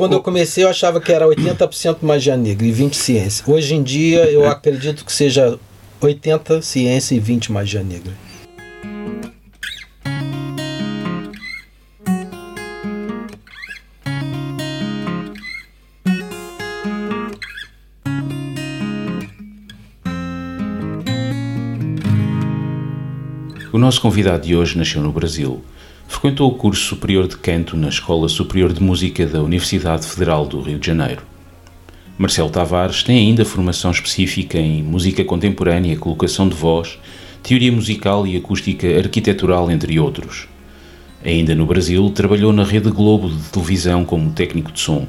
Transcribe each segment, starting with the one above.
quando eu comecei, eu achava que era 80% magia negra e 20% ciência. Hoje em dia, eu acredito que seja 80% ciência e 20% magia negra. O nosso convidado de hoje nasceu no Brasil. Frequentou o curso superior de canto na Escola Superior de Música da Universidade Federal do Rio de Janeiro. Marcelo Tavares tem ainda formação específica em música contemporânea, colocação de voz, teoria musical e acústica arquitetural, entre outros. Ainda no Brasil, trabalhou na Rede Globo de televisão como técnico de som.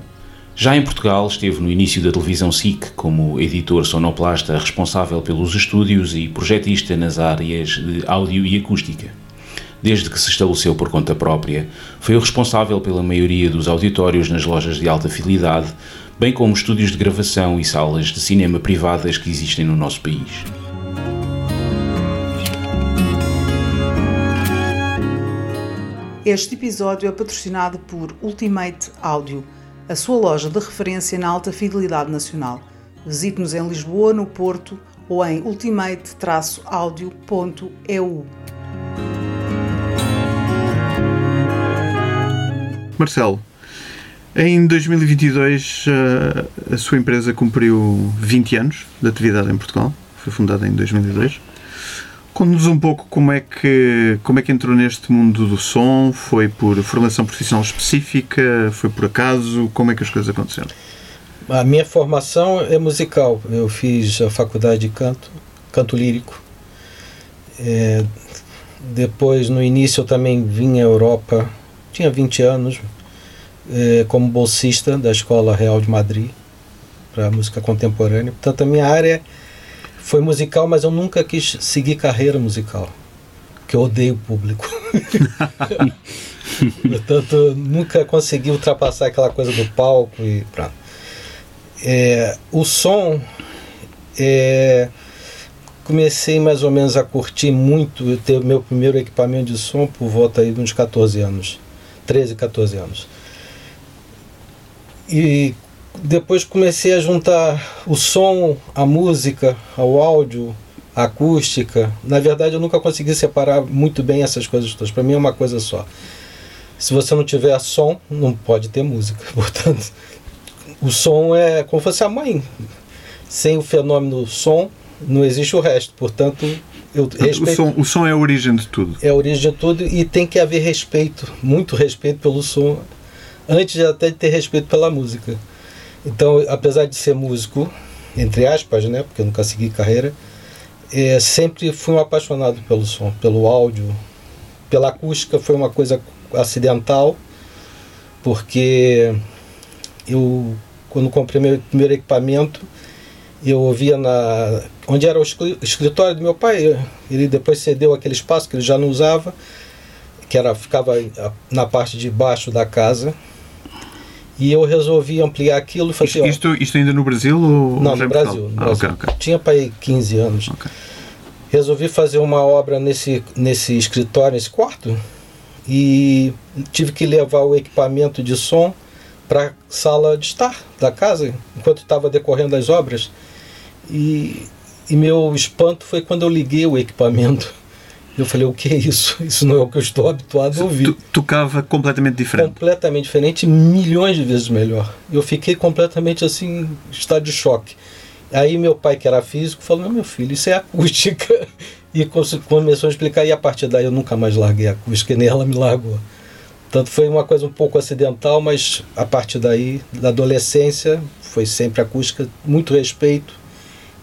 Já em Portugal, esteve no início da televisão SIC como editor sonoplasta responsável pelos estúdios e projetista nas áreas de áudio e acústica. Desde que se estabeleceu por conta própria, foi o responsável pela maioria dos auditórios nas lojas de alta fidelidade, bem como estúdios de gravação e salas de cinema privadas que existem no nosso país. Este episódio é patrocinado por Ultimate Audio a sua loja de referência na alta fidelidade nacional. Visite-nos em Lisboa, no Porto ou em ultimate-audio.eu. Marcelo, em 2022 eh, a sua empresa cumpriu 20 anos de atividade em Portugal. Foi fundada em 2002. Conte-nos um pouco como é, que, como é que entrou neste mundo do som. Foi por formação profissional específica? Foi por acaso? Como é que as coisas aconteceram? A minha formação é musical. Eu fiz a faculdade de canto, canto lírico. É, depois, no início, eu também vim à Europa. Tinha 20 anos, é, como bolsista da Escola Real de Madrid para música contemporânea. Portanto, a minha área foi musical, mas eu nunca quis seguir carreira musical, que eu odeio o público. Portanto, nunca consegui ultrapassar aquela coisa do palco e pronto. É, o som, é, comecei mais ou menos a curtir muito, ter o meu primeiro equipamento de som por volta aí de uns 14 anos, 13, 14 anos. E depois comecei a juntar o som, a música, o áudio, a acústica. Na verdade, eu nunca consegui separar muito bem essas coisas todas. Para mim é uma coisa só. Se você não tiver som, não pode ter música. Portanto, o som é como se fosse a mãe. Sem o fenômeno som, não existe o resto. Portanto, eu respeito. O som, o som é a origem de tudo. É a origem de tudo e tem que haver respeito, muito respeito pelo som, antes até de ter respeito pela música. Então, apesar de ser músico, entre aspas, né, porque eu nunca segui carreira, é, sempre fui um apaixonado pelo som, pelo áudio, pela acústica foi uma coisa acidental, porque eu quando comprei meu primeiro equipamento, eu ouvia na onde era o escritório do meu pai, ele depois cedeu aquele espaço que ele já não usava, que era ficava na parte de baixo da casa e eu resolvi ampliar aquilo. Falei, isto, isto, isto, ainda no Brasil? Ou não, no Brasil. No ah, Brasil. Okay, okay. Tinha para aí 15 anos. Okay. Resolvi fazer uma obra nesse, nesse escritório, nesse quarto, e tive que levar o equipamento de som para a sala de estar da casa, enquanto estava decorrendo as obras. E, e meu espanto foi quando eu liguei o equipamento eu falei, o que é isso? Isso não é o que eu estou habituado a ouvir. tocava completamente diferente. Completamente diferente, milhões de vezes melhor. Eu fiquei completamente assim, estado de choque. Aí meu pai, que era físico, falou, meu filho, isso é acústica. E começou a explicar, e a partir daí eu nunca mais larguei a acústica, nem ela me largou. Tanto foi uma coisa um pouco acidental, mas a partir daí, da adolescência, foi sempre acústica, muito respeito.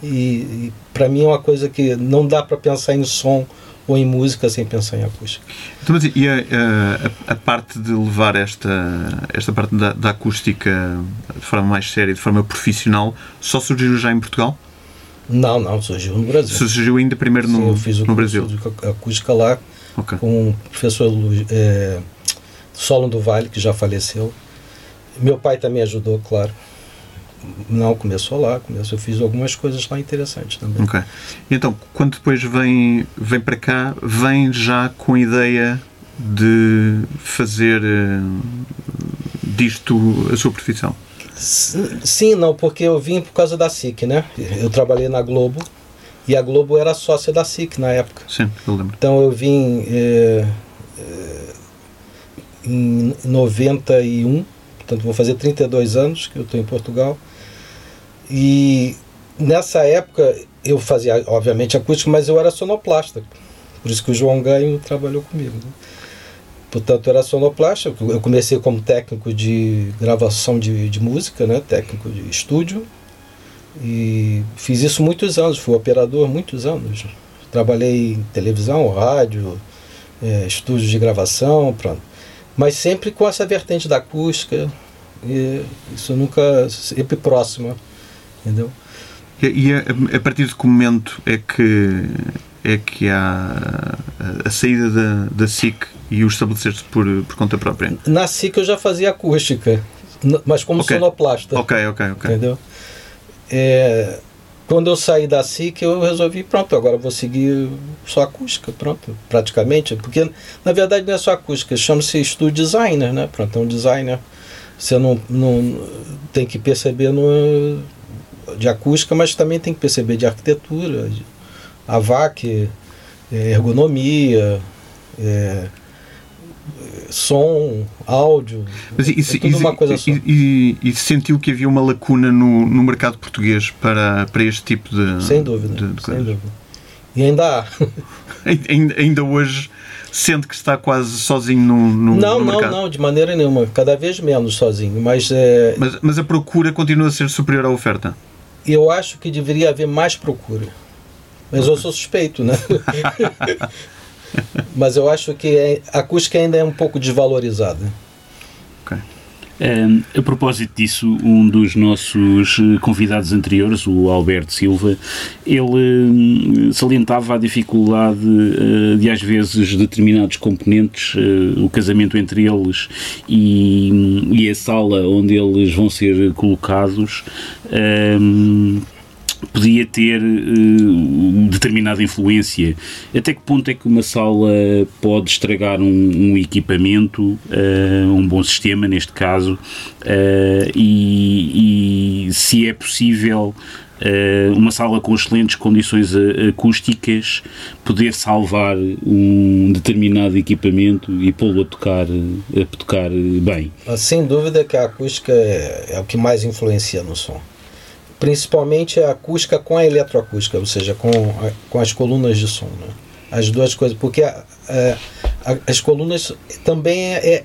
E, e para mim é uma coisa que não dá para pensar em som ou em música sem pensar em acústica. Então, mas e a, a, a, parte de levar esta, esta parte da, da, acústica de forma mais séria, de forma profissional, só surgiu já em Portugal? Não, não, surgiu no Brasil. Surgiu ainda primeiro no, Sim, eu fiz o no Brasil? acústica lá okay. com o professor é, Solon do Vale, que já faleceu. Meu pai também ajudou, claro. Não, começou lá, começou, eu fiz algumas coisas lá interessantes também. Ok. Então, quando depois vem, vem para cá, vem já com a ideia de fazer, disto a sua profissão? Sim, não, porque eu vim por causa da SIC, né? Eu trabalhei na Globo e a Globo era sócia da SIC na época. Sim, eu lembro. Então eu vim é, é, em 91, portanto vou fazer 32 anos que eu estou em Portugal. E nessa época eu fazia, obviamente, acústico, mas eu era sonoplasta. Por isso que o João Ganho trabalhou comigo. Né? Portanto, era sonoplasta. Eu comecei como técnico de gravação de, de música, né? técnico de estúdio. E fiz isso muitos anos, fui operador muitos anos. Trabalhei em televisão, rádio, é, estúdio de gravação, pronto. Mas sempre com essa vertente da acústica. Isso nunca. sempre próxima. Entendeu? E, e a, a, partir de que momento é que, é que há a, a saída da, da SIC e o estabelecer-se por, por conta própria? Na SIC eu já fazia acústica, mas como okay. sonoplasta. Ok, ok, ok. Entendeu? É, quando eu saí da SIC, eu resolvi, pronto, agora vou seguir só acústica, pronto, praticamente. Porque, na verdade, não é só acústica, chama-se estúdio designer, né? Pronto, é um designer. Você não, não tem que perceber no, de acústica, mas também tem que perceber de arquitetura, de AVAC, é, ergonomia, é, som, áudio, Mas isso, é tudo isso, uma coisa só. E, e, e, sentiu que havia uma lacuna no, no mercado português para, para este tipo de Sem dúvida, de, de sem dúvida. E ainda há. ainda, ainda hoje sente que está quase sozinho no, no, não, no mercado? Não, não, de maneira nenhuma. Cada vez menos sozinho. Mas, é... mas, mas a procura continua a ser superior à oferta? Eu acho que deveria haver mais procura. Mas eu sou suspeito, né? Mas eu acho que é, a acústica ainda é um pouco desvalorizada. A propósito disso, um dos nossos convidados anteriores, o Alberto Silva, ele salientava a dificuldade uh, de, às vezes, determinados componentes, uh, o casamento entre eles e, e, a sala onde eles vão ser colocados podia ter uh, determinada influência. Até que ponto é que uma sala pode estragar um, um equipamento, uh, um bom sistema, neste caso, uh, e, e, se é possível. uma sala com excelentes condições acústicas poder salvar um determinado equipamento e pô-lo a tocar, a tocar bem. Sem dúvida que a acústica é, é o que mais influencia no som principalmente a acústica com a eletroacústica, ou seja, com, a, com as colunas de som. Né? As duas coisas, porque a, a, as colunas também é, é,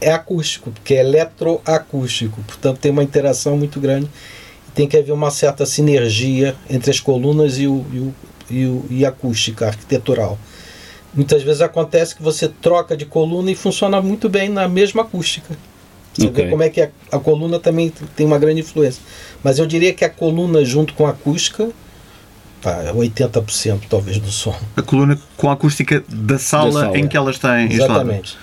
é, acústico, porque é eletroacústico, portanto tem uma interação muito grande. Tem que haver uma certa sinergia entre as colunas e, o, e, o, e, o, e a acústica arquitetural. Muitas vezes acontece que você troca de coluna e funciona muito bem na mesma acústica. Você okay. vê como é que a, a, coluna também tem uma grande influência. Mas eu diria que a coluna junto com a acústica, pá, 80% talvez do som. A coluna com a acústica da sala, da sala em que ela está instalada. Exatamente.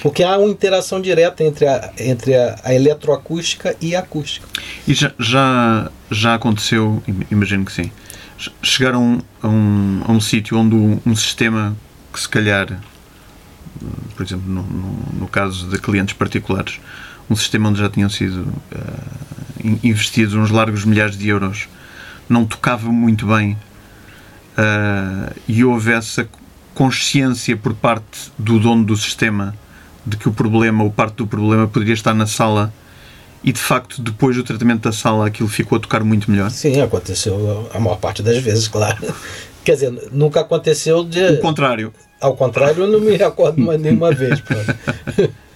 Porque há uma interação direta entre a, entre a, a eletroacústica e a acústica. E já, já, já aconteceu, imagino que sim, chegaram a um, a um sítio onde um sistema que se calhar, por exemplo, no, no, no caso de clientes particulares, um sistema onde já tinham sido uh, investidos uns largos milhares de euros, não tocava muito bem uh, e houve essa consciência por parte do dono do sistema de que o problema ou parte do problema poderia estar na sala e de facto depois do tratamento da sala aquilo ficou a tocar muito melhor? Sim, aconteceu a maior parte das vezes, claro. Quer dizer, nunca aconteceu de. O contrário. Ao contrário, eu não me recordo mais nenhuma vez.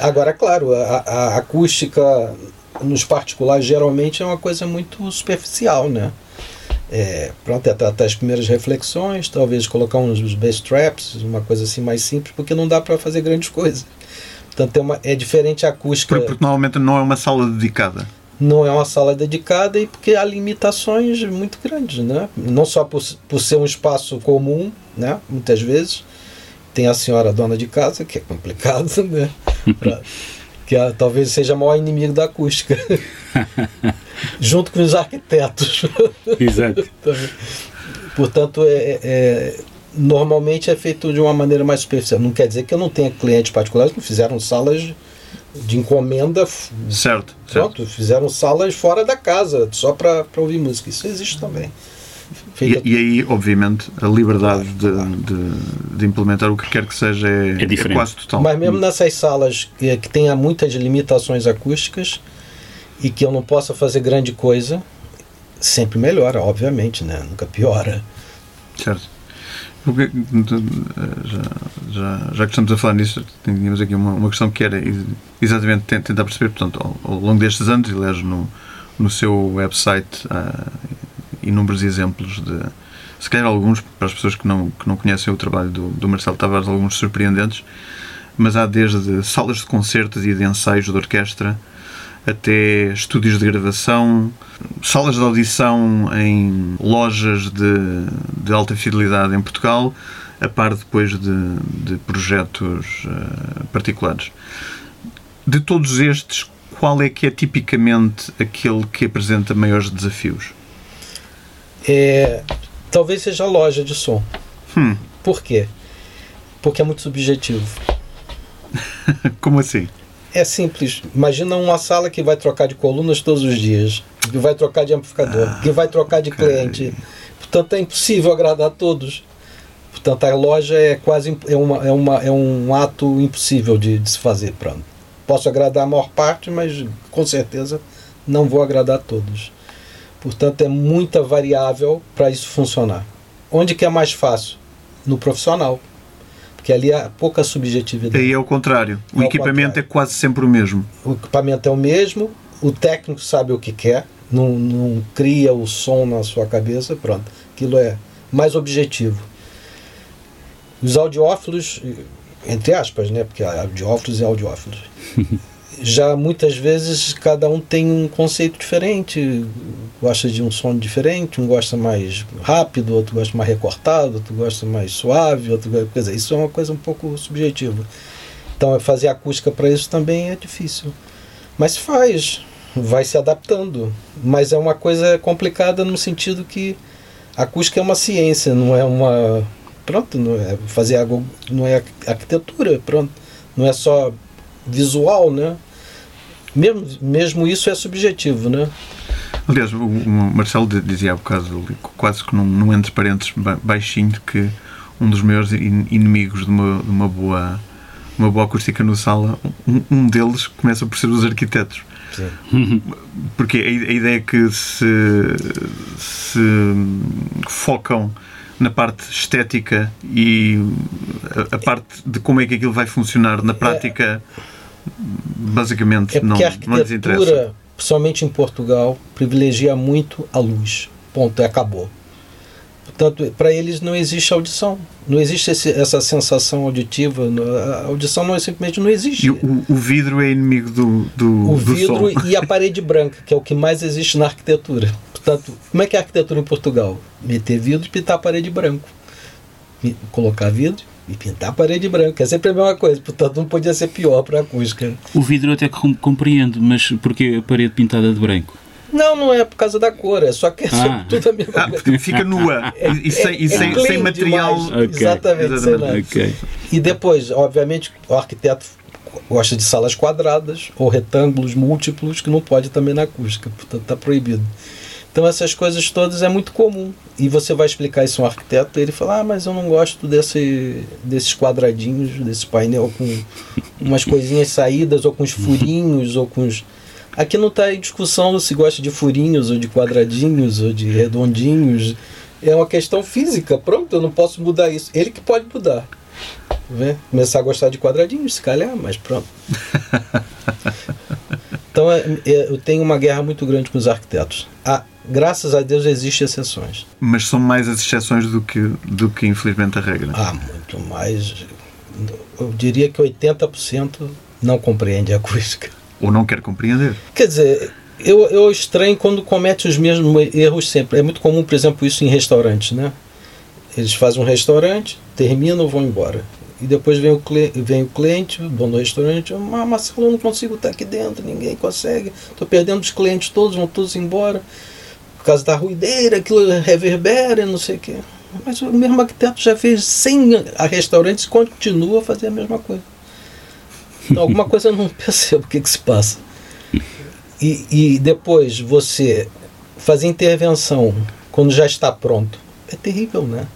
Agora, claro, a, a, acústica nos particulares geralmente é uma coisa muito superficial, né? É, pronto, é tratar as primeiras reflexões, talvez colocar uns bass traps, uma coisa assim mais simples, porque não dá para fazer grandes coisas. Portanto, é, uma, é diferente a acústica. Porque, porque normalmente não é uma sala dedicada. Não é uma sala dedicada e porque há limitações muito grandes, né? Não só por, por ser um espaço comum, né? Muitas vezes, tem a senhora dona de casa, que é complicado, né? Pra, que a, talvez seja o maior inimigo da acústica. Junto com os arquitetos. Exato. Portanto, é, é, normalmente é feito de uma maneira mais superficial. Não quer dizer que eu não tenha clientes particulares que fizeram salas de encomenda. Certo. Pronto, certo. fizeram salas fora da casa, só para ouvir música. Isso existe também. E, e, aí, obviamente, a liberdade de, de, de, implementar o que quer que seja é, é, é quase total. Mas mesmo nessas salas que, que tenha muitas limitações acústicas e que eu não possa fazer grande coisa, sempre melhora, obviamente, né? Nunca piora. Certo. Já, já, já que estamos a falar nisso, tínhamos aqui uma, uma questão que era exatamente tentar perceber, portanto, ao, ao longo destes anos, aliás, no, no seu website há inúmeros exemplos de, se calhar alguns, para as pessoas que não, que não conhecem o trabalho do, do Marcelo Tavares, alguns surpreendentes, mas há desde salas de concertos e de ensaios de orquestra, até estúdios de gravação, salas de audição em lojas de, de alta fidelidade em Portugal, a par depois de, de projetos uh, particulares. De todos estes, qual é que é tipicamente aquele que apresenta maiores desafios? É, talvez seja a loja de som. Hum. Por quê? Porque é muito subjetivo. Como assim? É simples. Imagina uma sala que vai trocar de colunas todos os dias, que vai trocar de amplificador, ah, que vai trocar de cliente. Portanto, é impossível agradar a todos. Portanto, a loja é quase é, uma, é, uma, é um ato impossível de, de se fazer. Pronto. Posso agradar a maior parte, mas com certeza não vou agradar a todos. Portanto, é muita variável para isso funcionar. Onde que é mais fácil? No profissional porque ali há pouca subjetividade. Aí é o contrário. O é equipamento contrário. é quase sempre o mesmo. O equipamento é o mesmo, o técnico sabe o que quer, não, não cria o som na sua cabeça, pronto. Aquilo é mais objetivo. Os audiófilos, entre aspas, né? Porque audiófilos e audiófilos. já muitas vezes cada um tem um conceito diferente, gosta de um som diferente, um gosta mais rápido, outro gosta mais recortado, outro gosta mais suave, outro quer dizer, isso é uma coisa um pouco subjetiva. Então fazer acústica para isso também é difícil. Mas faz, vai se adaptando, mas é uma coisa complicada no sentido que a acústica é uma ciência, não é uma pronto, não é fazer algo, não é arquitetura, pronto, não é só visual, né? Mesmo, mesmo isso é subjetivo, né? Aliás, o, Marcelo dizia há bocado, quase que num, num entre parênteses baixinho, que um dos maiores inimigos de uma, de uma boa uma boa acústica no sala, um, um deles começa por ser os arquitetos. Sim. Porque a, a, ideia é que se, se focam na parte estética e a, a, parte de como é que aquilo vai funcionar na prática. É basicamente é não, a arquitetura, principalmente em Portugal, privilegia muito a luz. Ponto, acabou. Portanto, para eles não existe audição. Não existe esse, essa sensação auditiva. A audição não é simplesmente não existe. E o, o vidro é inimigo do, do O vidro som. e a parede branca, que é o que mais existe na arquitetura. Portanto, como é que é a arquitetura em Portugal? Meter vidro e pintar a parede branco. Colocar vidro e pintar a parede branca. É sempre a mesma coisa, portanto não podia ser pior para a acústica. O vidro até compreendo, mas porquê a parede pintada de branco? Não, não é por causa da cor, é só que é ah. tudo a mesma ah, coisa. Fica nua é, e, sem, e é sem, sem material. Okay. Exatamente, Exatamente. Okay. E depois, obviamente, o arquiteto gosta de salas quadradas ou retângulos múltiplos que não pode também na acústica, portanto está proibido. Então essas coisas todas é muito comum. E você vai explicar isso a um arquiteto, e ele fala, ah, mas eu não gosto desse, desses quadradinhos, desse painel com umas coisinhas saídas, ou com os furinhos, ou com os. Aqui não está em discussão se gosta de furinhos, ou de quadradinhos, ou de redondinhos. É uma questão física, pronto, eu não posso mudar isso. Ele que pode mudar. Vê? Começar a gostar de quadradinhos, se calhar, mas pronto. Então é, é, eu tenho uma guerra muito grande com os arquitetos. Ah, graças a Deus existem exceções. Mas são mais as exceções do que, do que infelizmente a regra. Ah, muito mais. Eu diria que 80% não compreende a acústica. Ou não quer compreender. Quer dizer, eu, eu estranho quando comete os mesmos erros sempre. É muito comum, por exemplo, isso em restaurantes, né? Eles fazem um restaurante, terminam, vão embora. E depois vem o, vem o cliente, o dono do restaurante, ah, Marcelo, eu não consigo estar aqui dentro, ninguém consegue, estou perdendo os clientes todos, vão todos embora, por causa da ruideira, aquilo reverbera, não sei o quê. Mas o mesmo arquiteto já fez 100 restaurantes e continua a fazer a mesma coisa. Então, alguma coisa eu não percebo o que, que se passa. E, e depois você fazer intervenção quando já está pronto é terrível, né?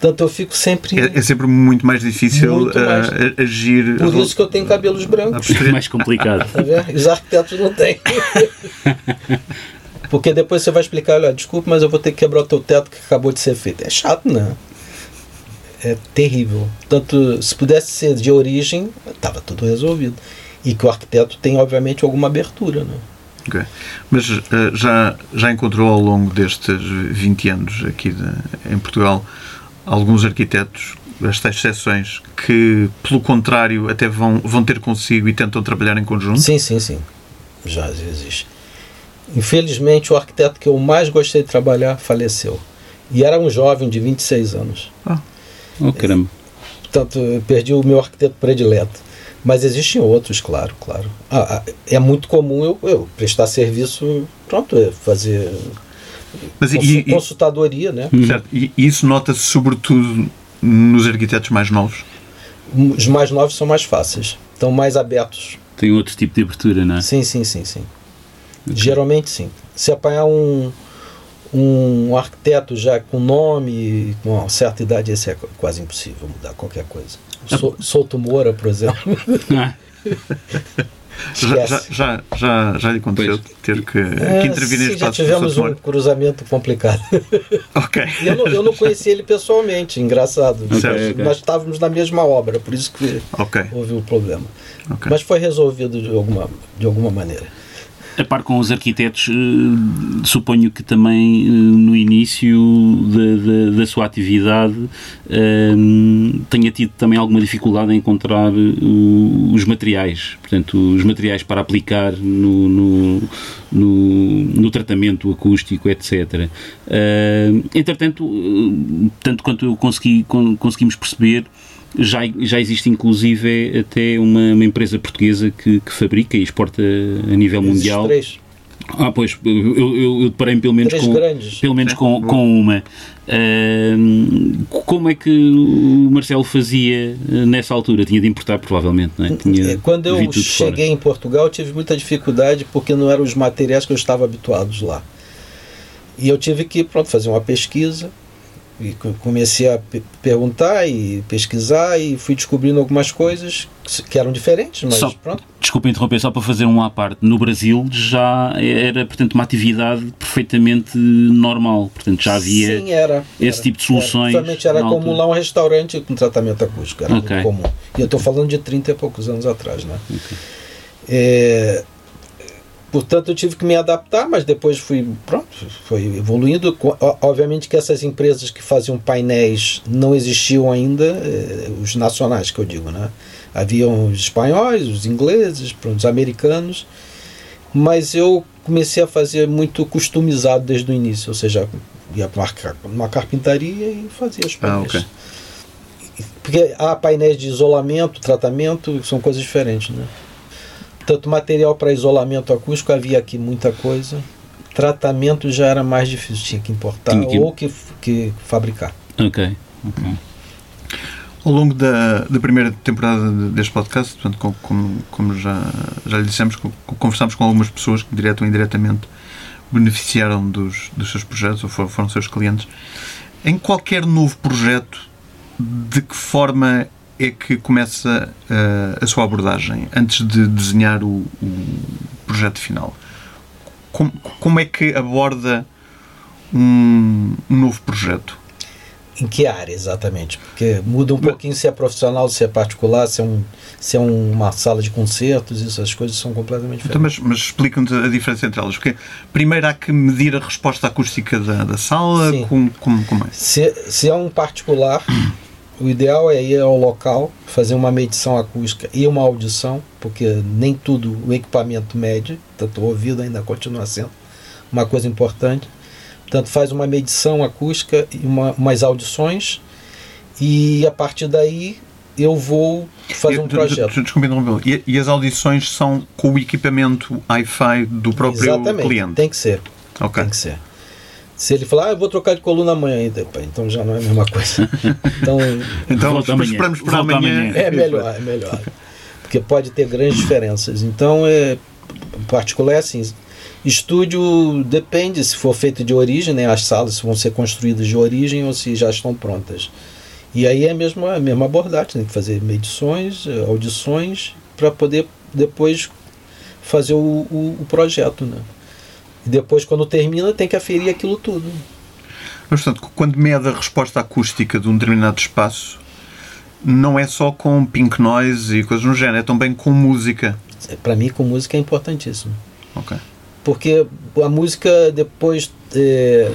Portanto, eu fico sempre. É, é sempre muito mais difícil muito mais. Uh, agir. Por isso que eu tenho cabelos brancos. É mais complicado. Tá? Os arquitetos não têm. Porque depois você vai explicar: olha, desculpa, mas eu vou ter que quebrar o teu teto que acabou de ser feito. É chato, né? É terrível. Tanto, se pudesse ser de origem, estava tudo resolvido. E que o arquiteto tem, obviamente, alguma abertura, né? Okay. Mas uh, já, já encontrou ao longo destes 20 anos aqui de, em Portugal alguns arquitetos, estas exceções, que, pelo contrário, até vão, vão ter consigo e tentam trabalhar em conjunto? Sim, sim, sim. Já existe. Infelizmente, o arquiteto que eu mais gostei de trabalhar faleceu. E era um jovem de 26 anos. Ah, oh, caramba. Portanto, eu perdi o meu arquiteto predileto. Mas existem outros, claro, claro. Ah, ah é muito comum eu, eu prestar serviço, pronto, fazer mas e, consultadoria, né? Uhum. Certo. E isso nota-se sobretudo nos arquitetos mais novos? Os mais novos são mais fáceis, estão mais abertos. Tem outro tipo de abertura, não é? Sim, sim, sim, sim. Geralmente sim. Se apanhar um, um arquiteto já com nome, com uma certa idade, esse é quase impossível mudar qualquer coisa. O Souto Moura, por exemplo. Ah. Já, já, já, já, já lhe aconteceu pois. ter que, é, que intervir neste Já tivemos um cruzamento complicado. Ok. eu, não, eu não conheci ele pessoalmente, engraçado. Okay, okay. Nós estávamos na mesma obra, por isso que okay. houve o um problema. Mas foi resolvido de alguma, de alguma maneira. A par com os arquitetos, eh, suponho que também eh, no início da, da, da sua atividade eh, tenha tido também alguma dificuldade em encontrar os materiais, portanto, os materiais para aplicar no, no, no, no tratamento acústico, etc. Entretanto, tanto quanto eu consegui, conseguimos perceber, já, já existe inclusive até uma, uma empresa portuguesa que, que, fabrica e exporta a nível mundial. Três. Ah, pois, eu, eu, eu deparei pelo menos, com, grandes. pelo menos com, com uma. Uh, como é que o Marcelo fazia eh, nessa altura? Tinha de importar, provavelmente, não é? Tinha é, Quando eu cheguei em Portugal, tive muita dificuldade porque não eram os materiais que eu estava habituado lá. E eu tive que pronto, fazer uma pesquisa e comecei a perguntar e pesquisar e fui descobrindo algumas coisas que eram diferentes, mas só, pronto. Desculpa interromper, só para fazer um à parte. No Brasil já era, portanto, uma atividade perfeitamente normal. Portanto, já havia Sim, era, esse era, tipo de soluções. Era, era comum lá um restaurante com tratamento acústico. Era okay. comum. E eu estou falando de 30 e poucos anos atrás, né? Okay. É, Portanto, eu tive que me adaptar, mas depois fui, pronto, foi evoluindo. Obviamente que essas empresas que faziam painéis não existiam ainda, eh, os nacionais que eu digo, né? Haviam os espanhóis, os ingleses, os americanos, mas eu comecei a fazer muito customizado desde o início, ou seja, ia para uma carpintaria e fazia os painéis. Ah, okay. Porque há painéis de isolamento, tratamento, são coisas diferentes, né? Tanto material para isolamento acústico havia aqui muita coisa. Tratamento já era mais difícil, tinha que importar tinha que... ou que, que fabricar. Ok. okay. Ao longo da, da primeira temporada deste podcast, portanto, como, como, como já, já lhe dissemos, conversámos com algumas pessoas que, direto ou indiretamente, beneficiaram dos, dos seus projetos ou foram, foram seus clientes. Em qualquer novo projeto, de que forma é que começa uh, a sua abordagem antes de desenhar o, o projeto final? Como, como, é que aborda um, um, novo projeto? Em que área exatamente? Porque muda um Mas, pouquinho se é profissional, se é particular, se é, um, se é uma sala de concertos, essas coisas são completamente diferentes. Então, mas, mas explica-nos a diferença entre elas. Porque primeiro há que medir a resposta acústica da, da sala, como, como, como é? Se, se é um particular. O ideal é ir ao local, fazer uma medição acústica e uma audição, porque nem tudo o equipamento mede, tanto o ouvido ainda continua sendo uma coisa importante. Portanto, faz uma medição acústica e uma, umas audições, e a partir daí eu vou fazer um projeto. Desculpe, e, e as audições são com o equipamento Wi-Fi do próprio Exatamente, cliente? Tem que ser. Okay. Tem que ser. Se ele falar, ah, eu vou trocar de coluna amanhã, então já não é a mesma coisa. Então, então esperamos para amanhã. É melhor, é melhor. Porque porque pode ter grandes diferenças. Então, é, particular é assim, estúdio depende se for feito de origem, né, as salas vão ser construídas de origem ou se já estão prontas. E aí é a mesma, a mesma abordagem, tem que fazer medições, audições, para poder depois fazer o, o, o projeto. Né? E depois, quando termina, tem que aferir aquilo tudo. Mas, portanto, quando mede a resposta acústica de um determinado espaço, não é só com pink noise e coisas no género, é também com música. Para mim, com música é importantíssimo. Ok. Porque a música depois é,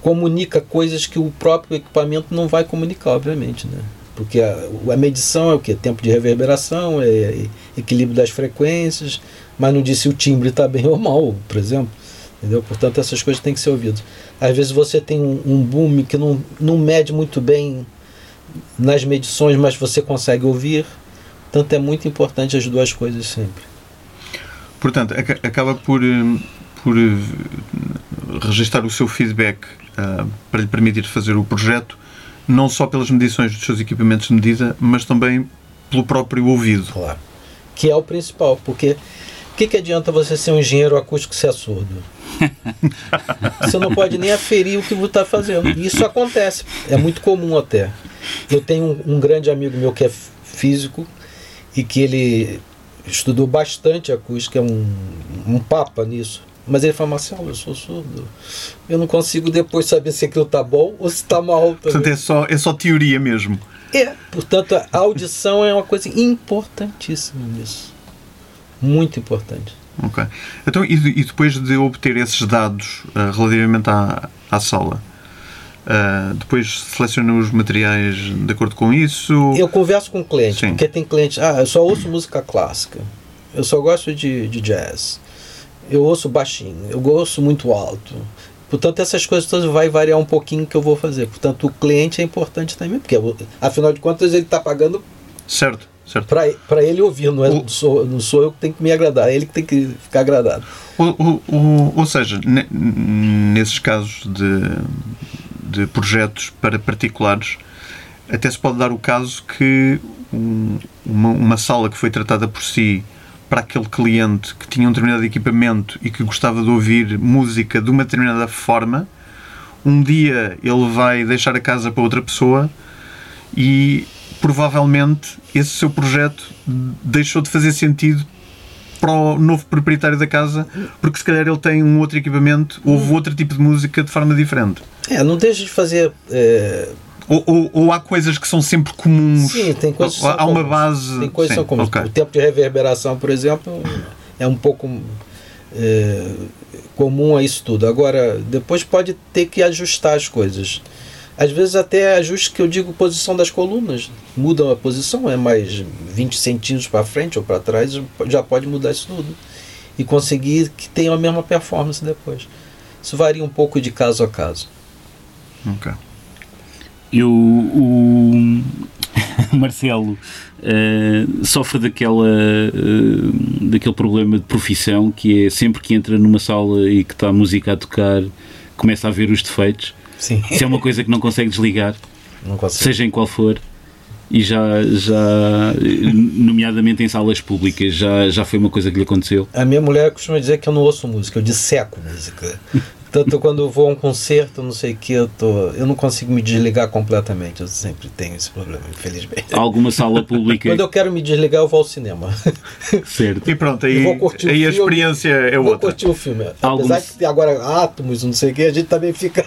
comunica coisas que o próprio equipamento não vai comunicar, obviamente, né? Porque a, a medição é o que? Tempo de reverberação, é, é equilíbrio das frequências, mas não disse se o timbre está bem ou mal, por exemplo. Entendeu? Portanto, essas coisas têm que ser ouvidas. Às vezes você tem um, um boom que não, não mede muito bem nas medições, mas você consegue ouvir. Portanto, é muito importante as duas coisas sempre. Portanto, acaba por, eh, por eh, registrar o seu feedback uh, para lhe permitir fazer o projeto, não só pelas medições dos seus equipamentos de medida, mas também pelo próprio ouvido. Claro. Que é o principal, porque que, que adianta você ser um engenheiro acústico se é surdo? você não pode nem aferir o que você está fazendo. E isso acontece, é muito comum até. Eu tenho um, um grande amigo meu que é físico e que ele estudou bastante acústica, é um, um papa nisso. Mas ele fala, Marcelo, eu sou surdo. Eu não consigo depois saber se aquilo está bom ou se está mal. Também. Portanto, é só, é só teoria mesmo. É, portanto, a audição é uma coisa importantíssima nisso. Muito importante. Ok. Então, e, e depois de obter esses dados uh, relativamente à, à sala, uh, depois seleciona os materiais de acordo com isso? Eu converso com o cliente, Sim. porque tem clientes, ah, eu só ouço música clássica, eu só gosto de, de jazz, eu ouço baixinho, eu ouço muito alto. Portanto, essas coisas todas vai variar um pouquinho que eu vou fazer. Portanto, o cliente é importante também, porque afinal de contas ele está pagando certo para ele ouvir, não, é, o, sou, não sou eu que tenho que me agradar, é ele que tem que ficar agradado. O, o, ou seja, nesses casos de, de projetos para particulares, até se pode dar o caso que um, uma, uma sala que foi tratada por si para aquele cliente que tinha um determinado equipamento e que gostava de ouvir música de uma determinada forma, um dia ele vai deixar a casa para outra pessoa e provavelmente esse seu projeto deixou de fazer sentido para o novo proprietário da casa, porque se calhar ele tem um outro equipamento, houve outro tipo de música de forma diferente. É, não deixa de fazer. É... Ou, ou, ou, há coisas que são sempre comuns? Sim, tem coisas que Há uma comuns. base. Tem coisas que são comuns. Okay. O tempo de reverberação, por exemplo, é um pouco é, comum a isso tudo. Agora, depois pode ter que ajustar as coisas. Às vezes até ajustes que eu digo posição das colunas. Mudam a posição, é mais 20 centímetros para frente ou para trás, já pode mudar isso tudo. E conseguir que tenha a mesma performance depois. Isso varia um pouco de caso a caso. Ok. Eu, o Marcelo uh, sofre daquela, uh, daquele problema de profissão que é sempre que entra numa sala e que está a música a tocar, começa a ver os defeitos Sim. Se é uma coisa que não consegue desligar, não seja em qual for, e já, já, nomeadamente em salas públicas, já, já foi uma coisa que lhe aconteceu? A minha mulher costuma dizer que eu não ouço música, eu disseco música. Tanto quando eu vou a um concerto, não sei o que, eu, tô, eu não consigo me desligar completamente. Eu sempre tenho esse problema, infelizmente. Alguma sala pública. quando eu quero me desligar, eu vou ao cinema. Certo. E pronto, aí, aí filme, a experiência é outra. Vou curtir o filme. Apesar de ter agora átomos, não sei o que, a gente também fica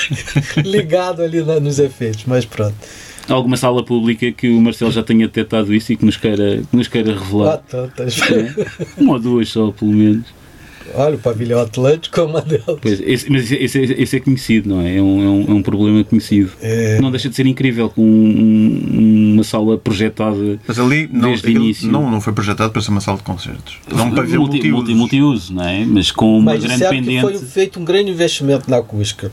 ligado ali na, nos efeitos, mas pronto alguma sala pública que o Marcelo já tenha detectado isso e que nos queira, que nos queira revelar. Ah, tantas. É? Uma ou duas só, pelo menos. Olha, o pavilhão Atlântico é uma delas. Pois, esse, mas esse, esse, é conhecido, não é? É um, é um, é um problema conhecido. É... Não deixa de ser incrível com um, uma sala projetada mas ali não, desde o início. Não, não foi projetado para ser uma sala de concertos. Não para ver multi, multiuso. multiuso, não é? Mas com uma mas grande pendente. foi feito um grande investimento na acústica.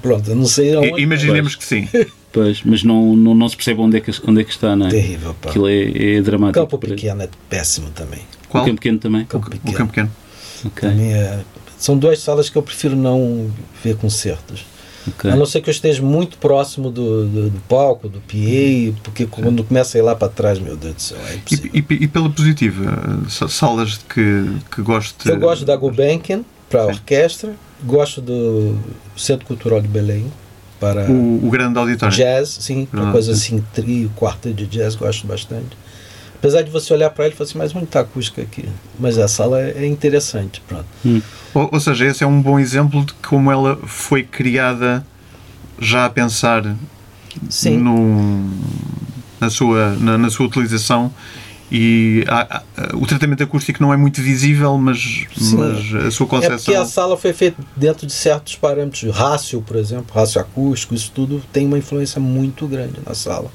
Pronto, eu não sei aonde. Imaginemos que sim. Pois, mas não, não, não se percebe onde é que, onde é que está, não é? Terrível, pá. Aquilo é, é dramático. O campo pequeno é péssimo também. Qual? O campo pequeno também? Campo pequeno. O campo pequeno. Okay. É, são duas salas que eu prefiro não ver concertos. Okay. A não ser que eu esteja muito próximo do, do, do palco, do PA, porque quando começa a ir lá para trás, meu Deus do céu, é e, e, e, pela positiva, salas que, que gosto Eu gosto da Gulbenkian para a orquestra, gosto do Centro Cultural de Belém para o, o grande auditório. Jazz, sim, uma coisa assim, trio, quarto de jazz, gosto bastante. Apesar de você olhar para ele e falar assim, mas onde está a acústica aqui? Mas a sala é interessante. Pronto. Hum. Ou, ou, seja, esse é um bom exemplo de como ela foi criada já a pensar Sim. No, na, sua, na, na sua utilização e há, há, o tratamento acústico não é muito visível, mas, mas a sua concepção... É porque a sala foi feita dentro de certos parâmetros. Rácio, por exemplo, rácio acústico, isso tudo tem uma influência muito grande na sala.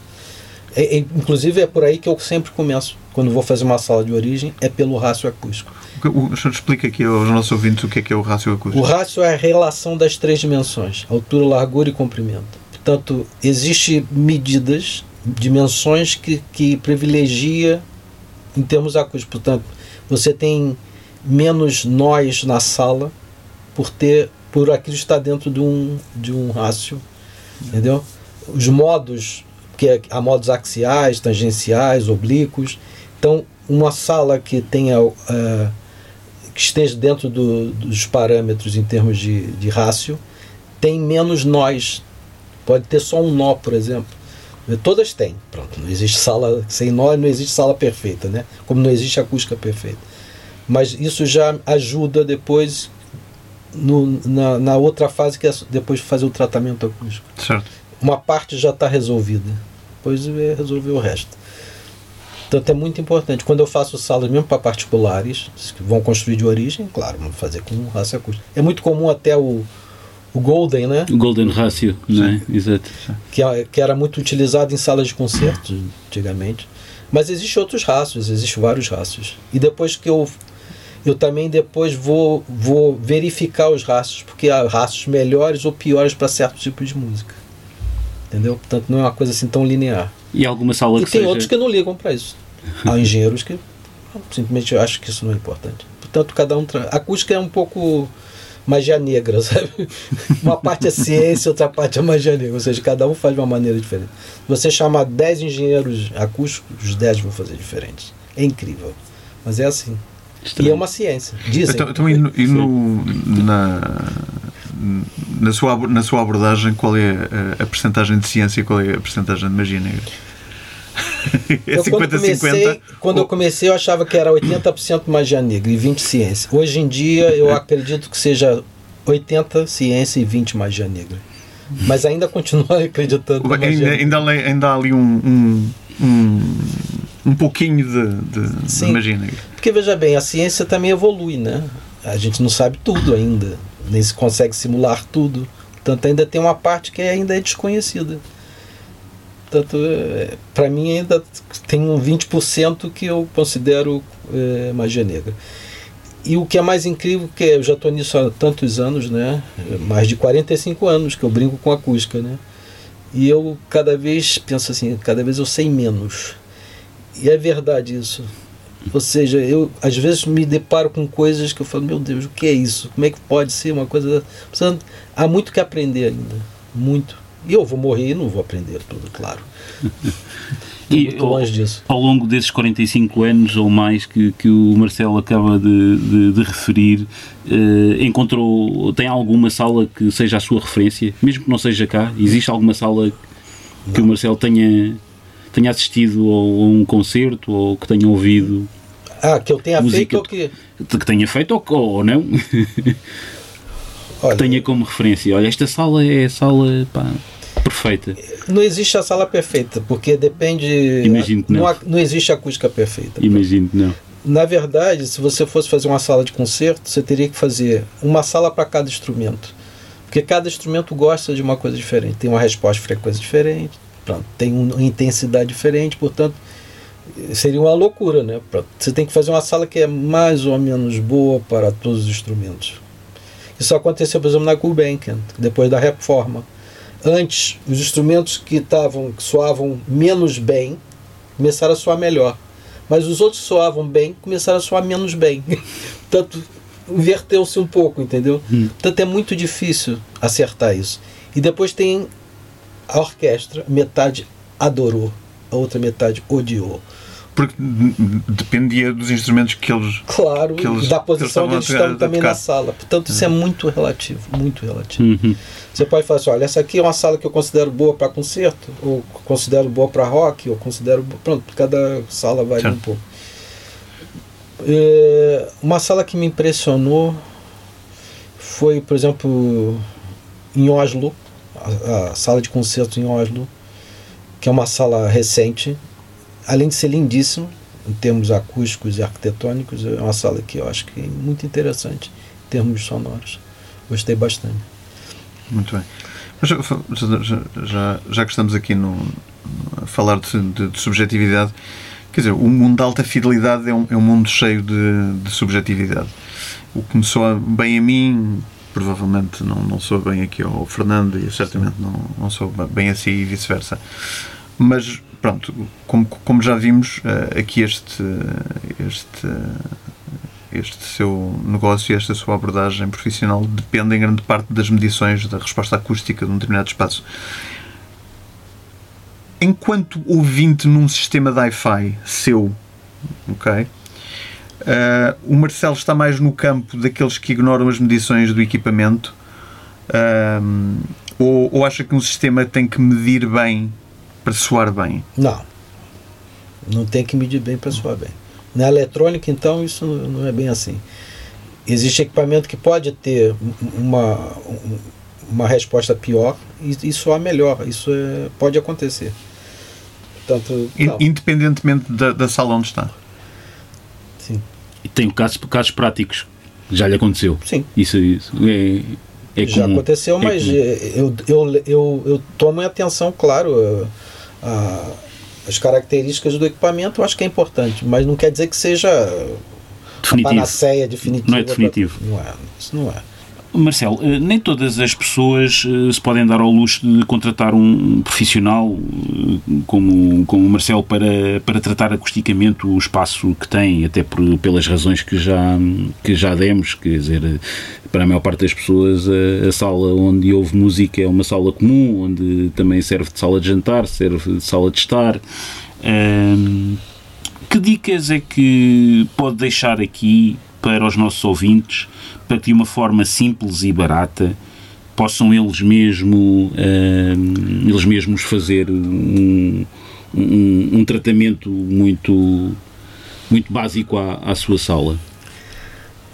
É, é, inclusive é por aí que eu sempre começo, quando vou fazer uma sala de origem, é pelo rácio acústico. O, o senhor explica aqui aos nossos ouvintes o que é, que é o rácio acústico. O rácio é a relação das três dimensões, altura, largura e comprimento. Portanto, existem medidas, dimensões que, que privilegia em termos acústicos. Portanto, você tem menos nós na sala por ter por aquilo estar dentro de um de um rácio, entendeu? Os modos que é, há modos axiais, tangenciais, oblíquos. Então, uma sala que tenha uh, que esteja dentro do, dos parâmetros em termos de, de rácio tem menos nós. Pode ter só um nó, por exemplo. Todas têm. Pronto, não existe sala sem nó, não existe sala perfeita, né? Como não existe acústica perfeita. Mas isso já ajuda depois no, na, na outra fase que é depois de fazer o tratamento acústico. Certo uma parte já está resolvida. Depois resolver o resto. Portanto, é muito importante. Quando eu faço salas mesmo para particulares, que vão construir de origem, claro, vamos fazer com raça acústica. É muito comum até o, o Golden, né? O Golden Ratio, né? Exato. Que, é, que era muito utilizado em salas de concertos antigamente. Mas existem outros raços, existem vários raços. E depois que eu eu também depois vou, vou verificar os raços, porque há raços melhores ou piores para certo tipo de música. Entendeu? Portanto, não é uma coisa assim tão linear. E alguma sala e que tem seja... outros que não ligam para isso. Há engenheiros que simplesmente acham que isso não é importante. Portanto, cada um. Tra... A acústica é um pouco magia negra, sabe? Uma parte é ciência, outra parte é magia negra. Ou seja, cada um faz de uma maneira diferente. Você chamar 10 engenheiros acústicos, os 10 vão fazer diferentes. É incrível. Mas é assim. Estranho. E é uma ciência. Dizem. Então, então e no, e no na, na sua, na sua abordagem, qual é a, a percentagem de ciência e qual é a percentagem de magia negra? é 50-50? Quando, eu comecei, eu achava que era 80% magia negra e 20% ciência. Hoje em dia, eu acredito que seja 80% ciência e 20% magia negra. Mas ainda continuo acreditando ainda, ainda, ainda, há ali um, um, um, um pouquinho de, de, Sim, de magia negra. Porque veja bem, a ciência também evolui, né? A gente não sabe tudo ainda nem se consegue simular tudo. Portanto, ainda tem uma parte que ainda é desconhecida. Portanto, é, para mim ainda tem um 20% que eu considero é, magia negra. E o que é mais incrível que eu já estou nisso há tantos anos, né? Mais de 45 anos que eu brinco com acústica, né? E eu cada vez penso assim, cada vez eu sei menos. E é verdade isso. Ou seja, eu às vezes me deparo com coisas que eu falo, meu Deus, o que é isso? Como é que pode ser uma coisa. Há muito que aprender ainda. Muito. E eu vou morrer e não vou aprender tudo, claro. e muito longe disso. Ao longo desses 45 anos ou mais que, que o Marcelo acaba de, de, de referir, eh, encontrou. tem alguma sala que seja a sua referência? Mesmo que não seja cá, existe alguma sala que não. o Marcelo tenha, tenha assistido a um concerto ou que tenha ouvido? Ah, que eu tenha feito ou que. Que tenha feito ou, ou não. Olha, que tenha como referência. Olha, esta sala é a sala pá, perfeita. Não existe a sala perfeita, porque depende. Imagino que não. Não, não existe acústica perfeita. Imagino que não. Na verdade, se você fosse fazer uma sala de concerto, você teria que fazer uma sala para cada instrumento. Porque cada instrumento gosta de uma coisa diferente, tem uma resposta de frequência diferente, pronto, tem uma intensidade diferente, portanto, seria uma loucura, né? Você tem que fazer uma sala que é mais ou menos boa para todos os instrumentos. Isso aconteceu, por exemplo, na Gulbenkian, depois da reforma. Antes, os instrumentos que estavam que soavam menos bem começaram a soar melhor. Mas os outros que soavam bem começaram a soar menos bem. Portanto, inverteu-se um pouco, entendeu? Hum. Portanto, é muito difícil acertar isso. E depois tem a orquestra, metade adorou, a outra metade odiou. Porque dependia dos instrumentos que eles. Claro, que eles, da posição onde eles estão também na sala. Portanto, isso é uhum. muito relativo, muito relativo. Uhum. Você pode falar assim: olha, essa aqui é uma sala que eu considero boa para concerto, ou considero boa para rock, ou considero. Pronto, cada sala varia um pouco. É, uma sala que me impressionou foi, por exemplo, em Oslo, a, a sala de concertos em Oslo, que é uma sala recente, além de ser lindíssimo em termos acústicos e arquitetônicos, é uma sala que eu acho que é muito interessante em termos sonoros. Gostei bastante. Muito bem. Mas já, já, já que estamos aqui no, a falar de, de, de, subjetividade, quer dizer, o mundo da alta fidelidade é um, é um mundo cheio de, de subjetividade. O que me soa bem a mim, provavelmente não, não soa bem aqui ao Fernando e certamente não, não soa bem a si e vice-versa. Mas pronto, como, como já vimos, uh, aqui este, este, este seu negócio e esta sua abordagem profissional depende em grande parte das medições da resposta acústica de um determinado espaço. Enquanto ouvinte num sistema de Wi-Fi seu, ok? Uh, o Marcelo está mais no campo daqueles que ignoram as medições do equipamento uh, ou, ou acha que um sistema tem que medir bem para soar bem? Não. Não tem que medir bem para soar bem. Na eletrônica, então, isso não é bem assim. Existe equipamento que pode ter uma, uma resposta pior e, e soar melhor. Isso é, pode acontecer. Portanto, Independentemente da, da sala onde está. E tem casos, casos práticos. Já lhe aconteceu. Sim. Isso, isso é, é Já comum. aconteceu, é mas eu, eu, eu, eu tomo em atenção, claro a, as características do equipamento, eu acho que é importante, mas não quer dizer que seja definitivo. a panaceia definitiva. Não é definitivo. Não é, isso não é. Marcelo, eh, nem todas as pessoas eh, se podem dar ao luxo de contratar um profissional eh, como, como o Marcelo para, para tratar acusticamente o espaço que tem, até por, pelas razões que já, que já demos, quer dizer, para a maior parte das pessoas a, a sala onde houve música é uma sala comum, onde também serve de sala de jantar, serve de sala de estar. que dicas é que pode deixar aqui para os nossos ouvintes para que de uma forma simples e barata possam eles mesmo uh, eles mesmos fazer um, um, um, tratamento muito muito básico à, à sua sala.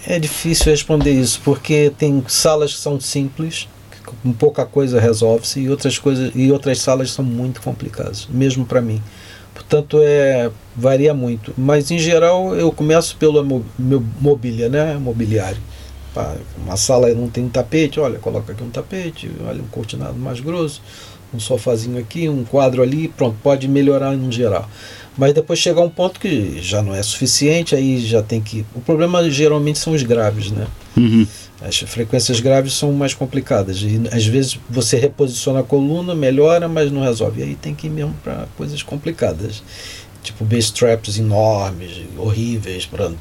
É difícil responder isso porque tem salas que são simples com pouca coisa resolve-se e outras coisas e outras salas são muito complicadas mesmo para mim portanto é varia muito. Mas em geral eu começo pela meu mobília né? Mobiliário. Uma sala não tem um tapete, olha, coloca aqui um tapete, olha, um cortinado mais grosso, um sofazinho aqui, um quadro ali, pronto, pode melhorar no geral. Mas depois chega um ponto que já não é suficiente, aí já tem que. O problema geralmente são os graves, né? Uhum. As frequências graves são mais complicadas. E às vezes você reposiciona a coluna, melhora, mas não resolve. E aí tem que ir mesmo para coisas complicadas. Tipo bass traps enormes, horríveis, pronto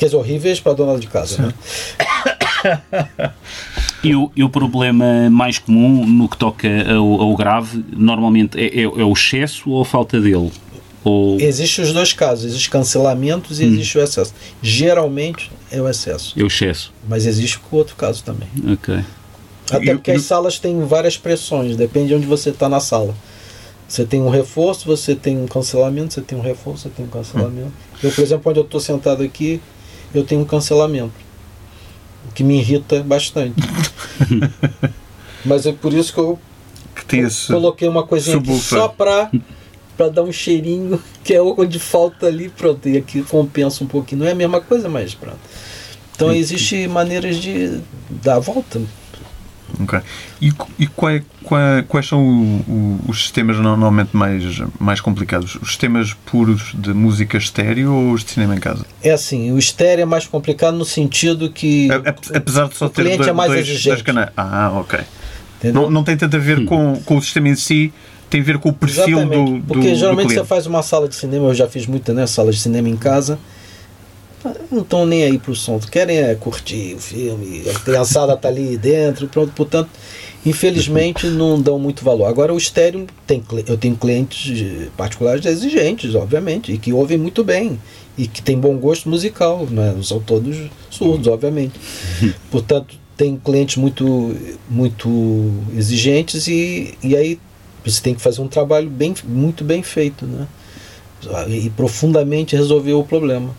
Quer dizer, horríveis para dona de casa, né? E o, e o problema mais comum no que toca ao, ao grave, normalmente é, é, é, o excesso ou a falta dele? Ou... Existem os dois casos, existe cancelamentos e hum. existe o excesso. Geralmente é o excesso. É o excesso. Mas existe o outro caso também. Ok. Até porque as salas têm várias pressões, depende de onde você está na sala. Você tem um reforço, você tem um cancelamento, você tem um reforço, você tem um cancelamento. Hum. Eu, por exemplo, onde eu estou sentado aqui, eu tenho um cancelamento. O que me irrita bastante. Mas é por isso que eu que coloquei uma coisinha aqui só para para dar um cheirinho, que é onde falta ali, pronto, e aqui compensa um pouquinho. Não é a mesma coisa, mas pronto. Então existe maneiras de dar a volta. Ok. E, e quais, quais, quais são o, o, os sistemas normalmente mais, mais complicados? Os sistemas puros de música estéreo ou os de cinema em casa? É assim, o estéreo é mais complicado no sentido que. apesar de só ter dois, é mais exigente. canais. Ah, ok. Não, não tem tanto a ver hum. com, com o sistema em si, tem a ver com o perfil do, do. Porque geralmente do você faz uma sala de cinema, eu já fiz muita né, sala de cinema em casa não estão nem aí pro som, querem é curtir o filme, a criançada tá ali dentro, pronto, portanto, infelizmente não dão muito valor. Agora o estéreo tem eu tenho clientes particulares exigentes, obviamente, e que ouvem muito bem e que tem bom gosto musical, né? não são todos surdos, obviamente. Portanto, tem clientes muito muito exigentes e, e aí você tem que fazer um trabalho bem muito bem feito, né? E profundamente resolver o problema.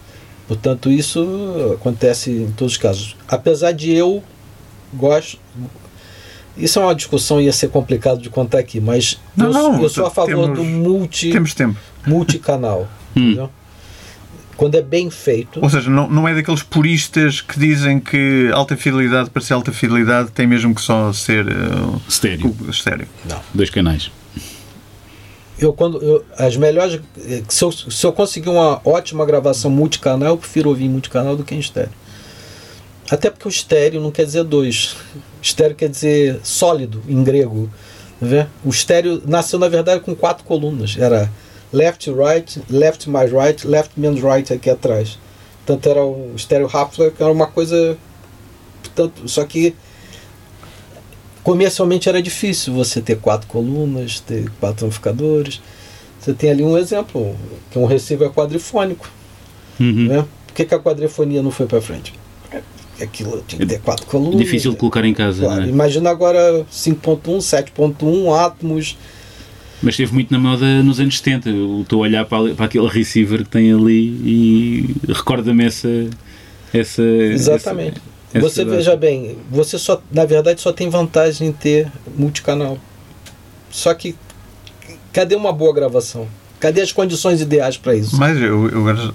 Portanto, isso acontece em todos os casos. Apesar de eu gosto. Isso é uma discussão ia ser complicado de contar aqui, mas Não, eu, não, eu sou a favor temos- do multi, Temos tempo. multicanal. Hum. Quando é bem feito. Ou seja, não, não é daqueles puristas que dizem que alta fidelidade para ser alta fidelidade tem mesmo que só ser uh, Estéreo. estéreo. Dois canais. Eu, quando, eu, as melhores. eh, Se eu, se eu conseguir uma ótima gravação multicanal, eu prefiro ouvir multicanal do que em estéreo. Até porque o estéreo não quer dizer dois. Estéreo quer dizer sólido em grego. tá? O estéreo nasceu, na verdade, com quatro colunas. Era left, right, left mais right, left menos right aqui atrás. Portanto, era o estéreo Hafler, que era uma coisa. Portanto, só que comercialmente era difícil você ter quatro colunas, ter quatro amplificadores. Você tem ali um exemplo, que é um receiver quadrifônico. Uhum. Né? Por que, que a quadrifonia não foi para frente? Aquilo tinha que ter quatro colunas. Difícil de colocar em casa, Claro. não é? Imagina agora 5.1, 7.1, Atmos. Mas esteve muito na moda nos anos 70. Eu estou a olhar para, para aquele receiver que tem ali e recorda-me essa, essa. Exatamente. essa- você essa veja bem, você só, na verdade, só tem vantagem em ter multicanal. Só que cadê uma boa gravação? Cadê as condições ideais para isso? Mas eu, eu agora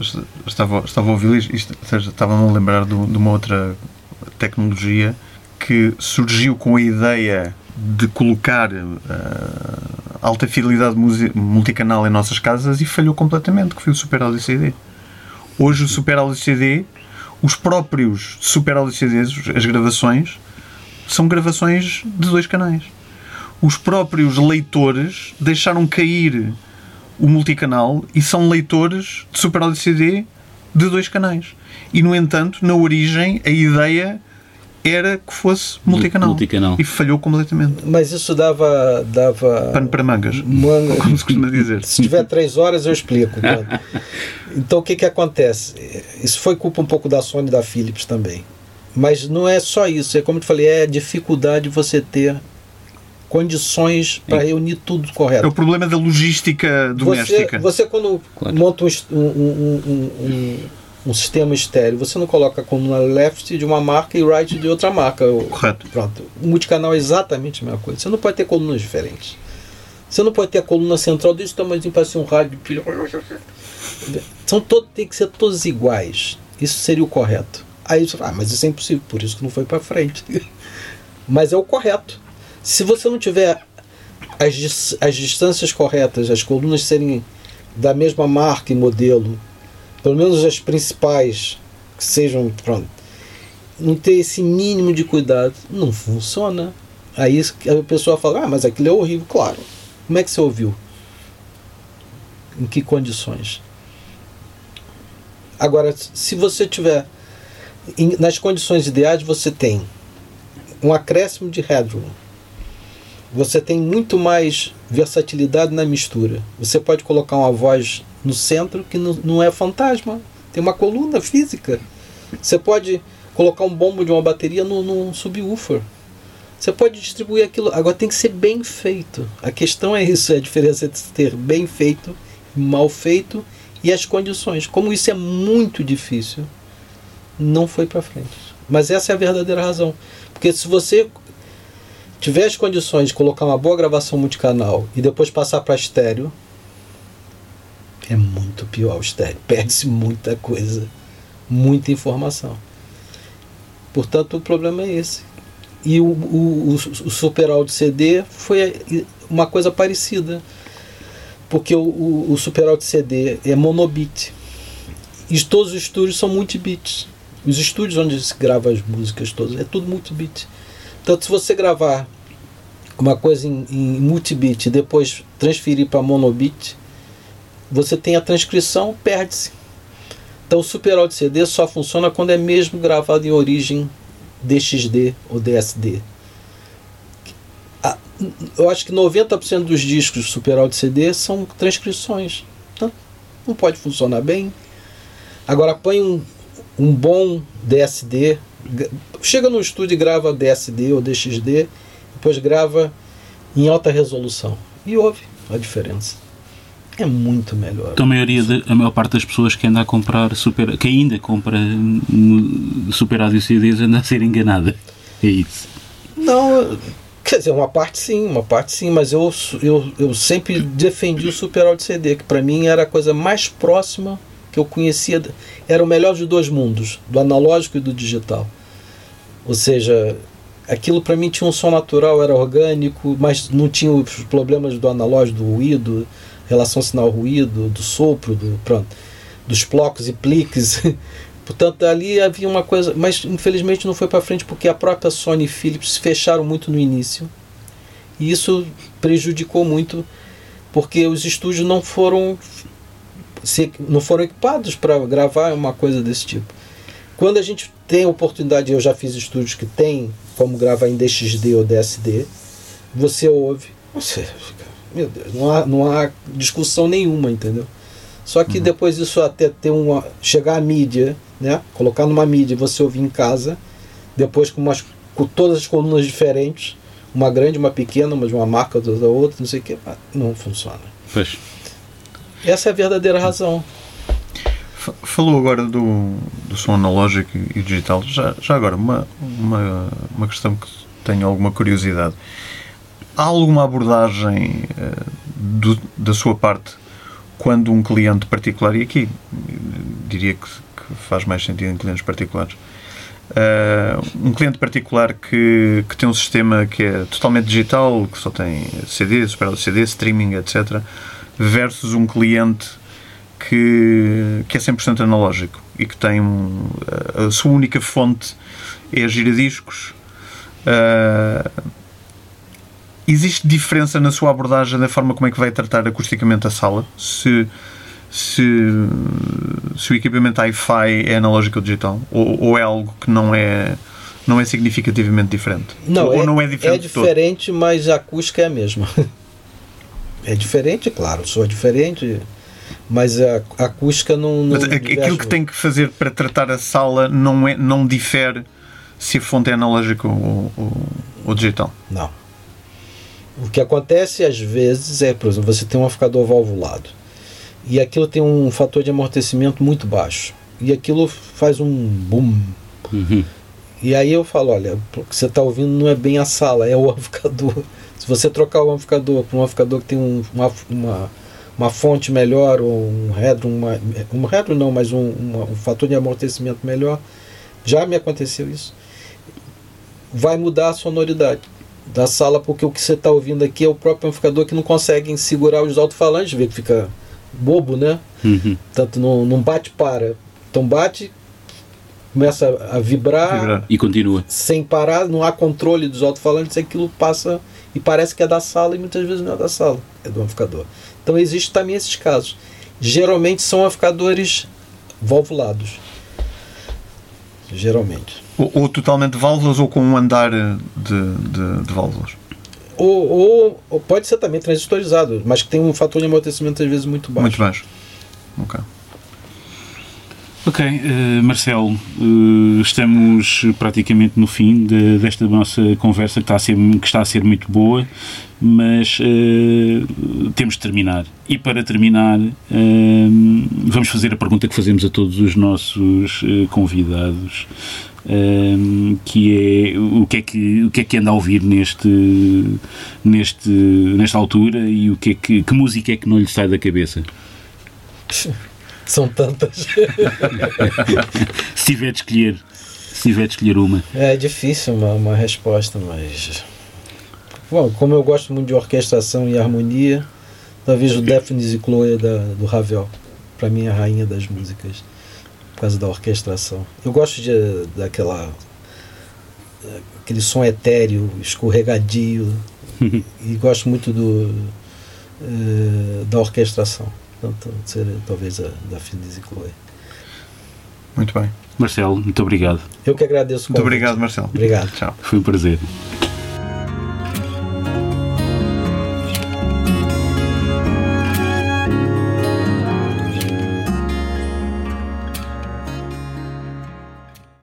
estava, estava a ouvir isto, isto, ou seja, estava-me a lembrar do- de uma outra tecnologia que surgiu com a ideia de colocar ah, alta fidelidade multicanal em nossas casas e falhou completamente, que foi o Super Audio CD. Hoje o Super Audio CD, os próprios Super Audio CDs, as gravações, são gravações de dois canais. Os próprios leitores deixaram cair o multicanal e são leitores de Super Audio CD de dois canais. E, no entanto, na origem, a ideia era que fosse multicanal. multicanal. E falhou completamente. Mas isso dava. dava Pano para mangas, manga. como se costuma dizer. Se tiver três horas, eu explico. Então, o que, que acontece? Isso foi culpa um pouco da Sony e da Philips também. Mas não é só isso. É como eu te falei, é a dificuldade de você ter condições para reunir tudo É correto. o problema da logística Você, doméstica. você quando Claro. monta um, um, um, um, um- sistema estéreo, você não coloca a coluna left de uma marca e right de outra marca. Correto. Pronto. O multicanal é exatamente a mesma coisa. Você não pode ter colunas diferentes. Você não pode ter a coluna central desse tamanho para ser um rádio. São todos, tem que ser todos iguais. Isso seria o correto. Aí você fala, ah, mas isso é impossível, por isso que não foi para frente. mas é o correto. Se você não tiver as, as distâncias corretas, as colunas serem da mesma marca e modelo, pelo menos as principais, que sejam, pronto, não ter esse mínimo de cuidado, não funciona. Aí a pessoa fala, ah, mas aquilo é horrível. Claro. Como é que você ouviu? Em que condições? Agora, se você tiver nas condições ideais, você tem um acréscimo de headroom. Você tem muito mais versatilidade na mistura. Você pode colocar uma voz no centro que não, é fantasma. Tem uma coluna física. Você pode colocar um bombo de uma bateria no- num subwoofer. Você pode distribuir aquilo. Agora tem que ser bem feito. A questão é isso, é a diferença entre ter bem feito, mal feito e as condições. Como isso é muito difícil, não foi para frente. Mas essa é a verdadeira razão. Porque se você tiver as condições de colocar uma boa gravação multicanal e depois passar para estéreo, é muito pior o estéreo. Perde-se muita coisa, muita informação. Portanto, o problema é esse. E o, o, o, o Super Audio CD foi uma coisa parecida. Porque o, o, o Super Audio CD é monobit. E todos os estúdios são multibits. Os estúdios onde se grava as músicas todas é tudo multibit. Então, se você gravar uma coisa em, em multibit e depois transferir para monobit, você tem a transcrição, perde-se. Então o Super Audio CD só funciona quando é mesmo gravado em origem DXD ou DSD. Eu acho que 90% dos discos Super Audio CD são transcrições. Então, não pode funcionar bem. Agora põe um, um bom DSD, chega no estúdio e grava DSD ou DXD, depois grava em alta resolução. E ouve a diferença. É muito melhor. Então a maioria, de, a maior parte das pessoas que anda a comprar super, que ainda compra super audio CDs anda a ser enganada. É isso. Não, quer dizer, uma parte sim, uma parte sim, mas eu, eu, eu sempre defendi o super audio CD, que para mim era a coisa mais próxima que eu conhecia, era o melhor de dois mundos, do analógico e do digital. Ou seja, aquilo para mim tinha um som natural, era orgânico, mas não tinha os problemas do analógico, do ruído, relação sinal-ruído, do sopro, do, pronto, dos blocos e pliques. Portanto, ali havia uma coisa, mas infelizmente não foi para frente porque a própria Sony e Philips fecharam muito no início. E isso prejudicou muito porque os estúdios não foram não foram equipados para gravar uma coisa desse tipo. Quando a gente tem a oportunidade, eu já fiz estúdios que tem como gravar em DXD ou DSD, você ouve, meu Deus, não há, não há discussão nenhuma, entendeu? Só que uhum. depois isso até ter uma. chegar à mídia, né? Colocar numa mídia você ouvir em casa, depois com, umas, com todas as colunas diferentes, uma grande, uma pequena, uma de uma marca, outra da outra, não sei o que, não funciona. Pois. Essa é a verdadeira razão. Falou agora do, do som analógico e digital. Já, já agora, uma, uma, uma questão que tenho alguma curiosidade. Há alguma abordagem uh, do, da sua parte quando um cliente particular, e aqui diria que, que faz mais sentido em clientes particulares, uh, um cliente particular que, que tem um sistema que é totalmente digital, que só tem CD, super CD, streaming, etc., versus um cliente que, que é 100% analógico e que tem a, a sua única fonte é giradiscos. Uh, Existe diferença na sua abordagem da forma como é que vai tratar acusticamente a sala? Se, se, se o equipamento Hi-Fi é analógico ou digital? Ou, ou, é algo que não é, não é significativamente diferente? Não, ou, é, não é diferente? É diferente, mas a acústica é a mesma. é diferente, claro, sou diferente, mas a, a acústica não. não aquilo que tem que fazer para tratar a sala não, é, não difere se a fonte é analógica ou, ou, ou digital? Não. O que acontece às vezes é, por exemplo, você tem um amplificador valvulado e aquilo tem um fator de amortecimento muito baixo e aquilo faz um boom. Uhum. E aí eu falo, olha, o que você está ouvindo não é bem a sala, é o amplificador. Se você trocar o amplificador para um amplificador que tem um, uma, uma, uma, fonte melhor, ou um retro, uma, um retro não, mas um, uma, um fator de amortecimento melhor, já me aconteceu isso, vai mudar a sonoridade da sala, porque o que você está ouvindo aqui é o próprio amplificador que não consegue segurar os alto-falantes, vê que fica bobo, né? Uhum. Tanto não, não bate para. Então bate, começa a vibrar, vibrar, e continua. Sem parar, não há controle dos alto-falantes, aquilo passa e parece que é da sala e muitas vezes não é da sala, é do amplificador. Então existe também esses casos. Geralmente são amplificadores valvulados. Geralmente. Ou, ou, totalmente válvulas ou com um andar de, de, de válvulas? Ou, ou, ou, pode ser também transistorizado, mas que tem um fator de amortecimento às vezes muito baixo. Muito baixo. Ok. Ok, uh, Marcelo, uh, estamos praticamente no fim de, desta nossa conversa que está, a ser, que está a ser muito boa, mas uh, temos de terminar. E para terminar, vamos fazer a pergunta que fazemos a todos os nossos convidados, que é o que é que, o que é que anda a ouvir neste, neste, nesta altura e o que, é que, que música é que não lhe sai da cabeça? São tantas. se tiver de escolher, se tiver de escolher uma. É difícil uma, uma resposta, mas. Bom, como eu gosto muito de orquestração e harmonia, talvez o Daphne e Chloe da, do Ravel, para mim é a rainha das músicas, por causa da orquestração. Eu gosto de, daquela. aquele som etéreo, escorregadio, e gosto muito do, uh, da orquestração. Então, seria talvez a da Finis e Chloe. Muito bem. Marcelo, muito obrigado. Eu que agradeço. Muito obrigado, Marcelo. Obrigado. Tchau. Foi um prazer.